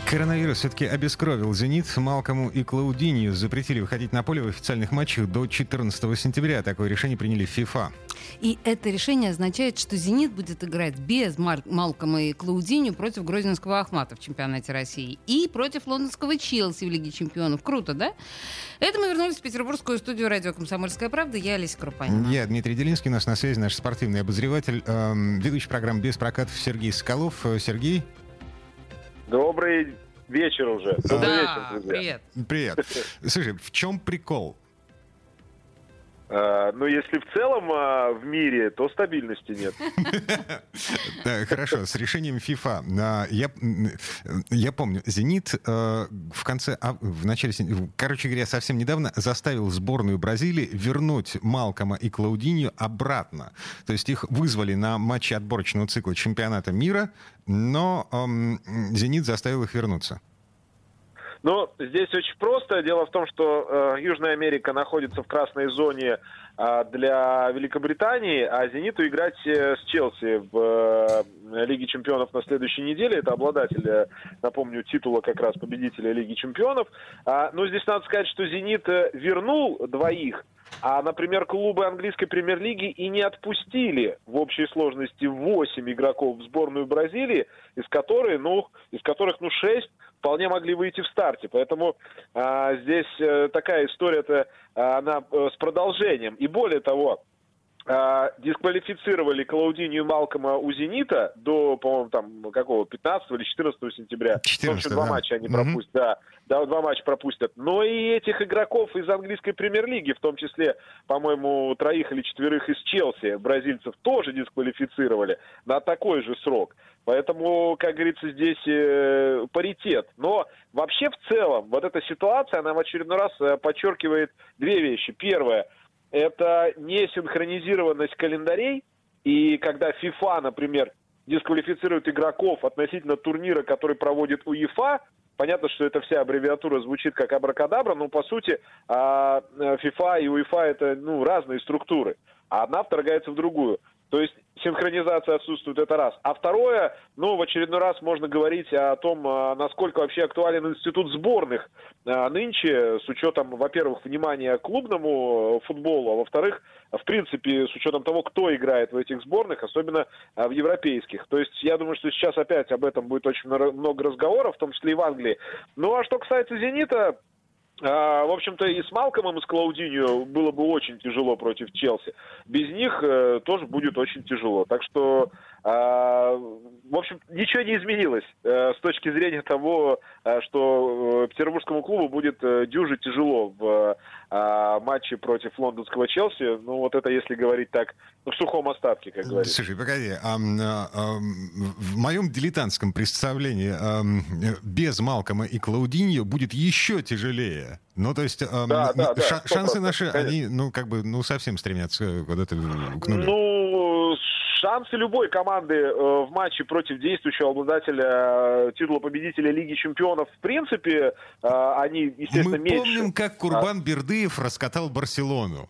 Коронавирус все-таки обескровил «Зенит». Малкому и Клаудинию запретили выходить на поле в официальных матчах до 14 сентября. Такое решение приняли в ФИФА. И это решение означает, что «Зенит» будет играть без Мар- Малкома и Клаудинию против Грозненского Ахмата в чемпионате России и против лондонского Челси в Лиге чемпионов. Круто, да? Это мы вернулись в петербургскую студию радио «Комсомольская правда». Я Олеся Крупанина. Я Дмитрий Делинский, у нас на связи наш спортивный обозреватель, эм, ведущий программы «Без прокатов» Сергей Соколов. Э, Сергей? Добрый вечер уже. Добрый да, вечер, друзья. привет. Привет. Слушай, в чем прикол? А, ну, если в целом а, в мире, то стабильности нет. Да, Хорошо, с решением ФИФА. А, Я, помню, «Зенит» э, в конце, в начале, короче говоря, совсем недавно заставил сборную Бразилии вернуть Малкома и Клаудинью обратно. То есть их вызвали на матчи отборочного цикла чемпионата мира, но «Зенит» заставил их вернуться. Ну, здесь очень просто. Дело в том, что э, Южная Америка находится в красной зоне э, для Великобритании, а «Зениту» играть э, с Челси в э, Лиге чемпионов на следующей неделе. Это обладатель, э, напомню, титула как раз победителя Лиги чемпионов. А, но здесь надо сказать, что «Зенит» э, вернул двоих, а, например, клубы английской премьер-лиги и не отпустили в общей сложности 8 игроков в сборную Бразилии, из которых, ну, из которых, ну, 6 вполне могли выйти в старте. Поэтому а, здесь э, такая история-то, а, она э, с продолжением. И более того, а, дисквалифицировали Клаудинию Малкома у «Зенита» до, по-моему, там, какого, 15 или 14 сентября. 14, в общем, два да. матча они пропустят. Да, да, два матча пропустят. Но и этих игроков из английской премьер-лиги, в том числе, по-моему, троих или четверых из Челси, бразильцев, тоже дисквалифицировали на такой же срок. Поэтому, как говорится, здесь э, паритет. Но вообще в целом вот эта ситуация, она в очередной раз э, подчеркивает две вещи. Первое – это несинхронизированность календарей. И когда FIFA, например, дисквалифицирует игроков относительно турнира, который проводит УЕФА, понятно, что эта вся аббревиатура звучит как абракадабра, но по сути а, э, FIFA и УЕФА это ну, разные структуры, а одна вторгается в другую. То есть синхронизация отсутствует, это раз. А второе, ну, в очередной раз можно говорить о том, а, насколько вообще актуален институт сборных а, нынче, с учетом, во-первых, внимания к клубному э, футболу, а во-вторых, в принципе, с учетом того, кто играет в этих сборных, особенно а, в европейских. То есть я думаю, что сейчас опять об этом будет очень мно- много разговоров, в том числе и в Англии. Ну, а что касается «Зенита», В общем-то, и с Малкомом, и с Клаудиньо было бы очень тяжело против Челси. Без них э, тоже будет очень тяжело. Так что, а, в общем, ничего не изменилось э, с точки зрения того, э, что э, петербургскому клубу будет э, дюже тяжело в э, матче против лондонского Челси. Ну, вот это если говорить так, ну, в сухом остатке, как говорится. Слушай, погоди, ам, а, ам, в моем дилетантском представлении э, без Малкома и Клаудиньо будет еще тяжелее. Ну, то есть ам, Да, да, да, ша- шансы 100%, наши, конечно. они, ну, как бы, ну, совсем стремятся куда-то к нулю. Ну, шансы любой команды э, в матче против действующего обладателя э, титула победителя Лиги Чемпионов, в принципе, э, они, естественно, Мы меньше. помним, как Курбан Бердыев раскатал Барселону.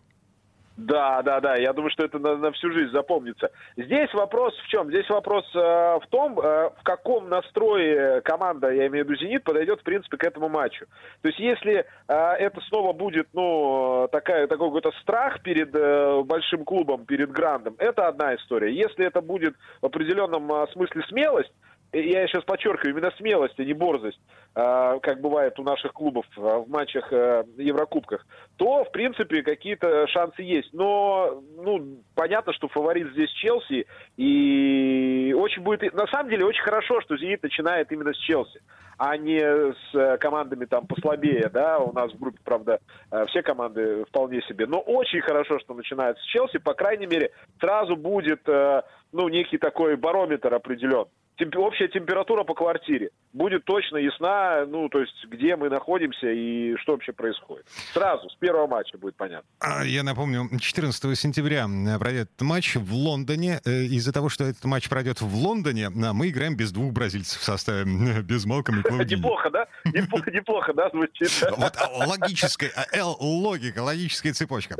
Да, да, да. Я думаю, что это на, на всю жизнь запомнится. Здесь вопрос в чем? Здесь вопрос э, в том, э, в каком настрое команда, я имею в виду Зенит, подойдет, в принципе, к этому матчу. То есть, если э, это снова будет, ну, такая, такой какой-то страх перед э, большим клубом, перед Грандом, это одна история. Если это будет в определенном э, смысле смелость, я сейчас подчеркиваю, именно смелость, а не борзость, э, как бывает у наших клубов э, в матчах э, Еврокубках, то, в принципе, какие-то шансы есть. Но, ну, понятно, что фаворит здесь Челси, и очень будет... На самом деле, очень хорошо, что «Зенит» начинает именно с Челси, а не с э, командами там послабее, да, у нас в группе, правда, э, все команды вполне себе. Но очень хорошо, что начинает с Челси, по крайней мере, сразу будет, э, ну, некий такой барометр определен. Темп, общая температура по квартире будет точно ясна, ну, то есть, где мы находимся и что вообще происходит. Сразу, с первого матча будет понятно. А, я напомню, 14 сентября э, пройдет матч в Лондоне. Э, из-за того, что этот матч пройдет в Лондоне, а мы играем без двух бразильцев в составе, без Малкома и Клаудини. Неплохо, да? Неплохо, неплохо да, звучит? Вот а, логическая, логика, логическая цепочка.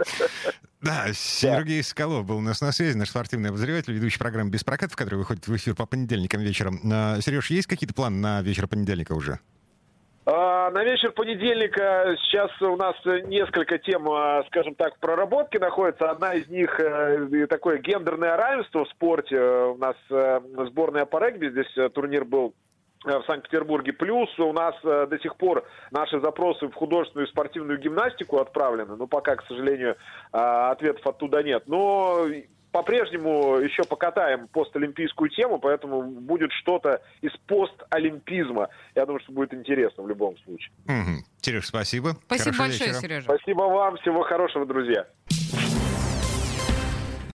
Да, Сергей да. Соколов был у нас на связи, наш спортивный обозреватель, ведущий программы «Без прокатов», который выходит в эфир по понедельникам вечером. А, Сереж, есть какие-то планы на вечер понедельника уже? А, на вечер понедельника сейчас у нас несколько тем, а, скажем так, в проработке находится. Одна из них э, такое гендерное равенство в спорте. У нас э, сборная по регби, здесь э, турнир был в Санкт-Петербурге. Плюс у нас до сих пор наши запросы в художественную и спортивную гимнастику отправлены. Но пока, к сожалению, ответов оттуда нет. Но по-прежнему еще покатаем постолимпийскую тему, поэтому будет что-то из постолимпизма. Я думаю, что будет интересно в любом случае. Угу. Сереж, спасибо. Спасибо Хорошего большое, вечера. Сережа. Спасибо вам. Всего хорошего, друзья.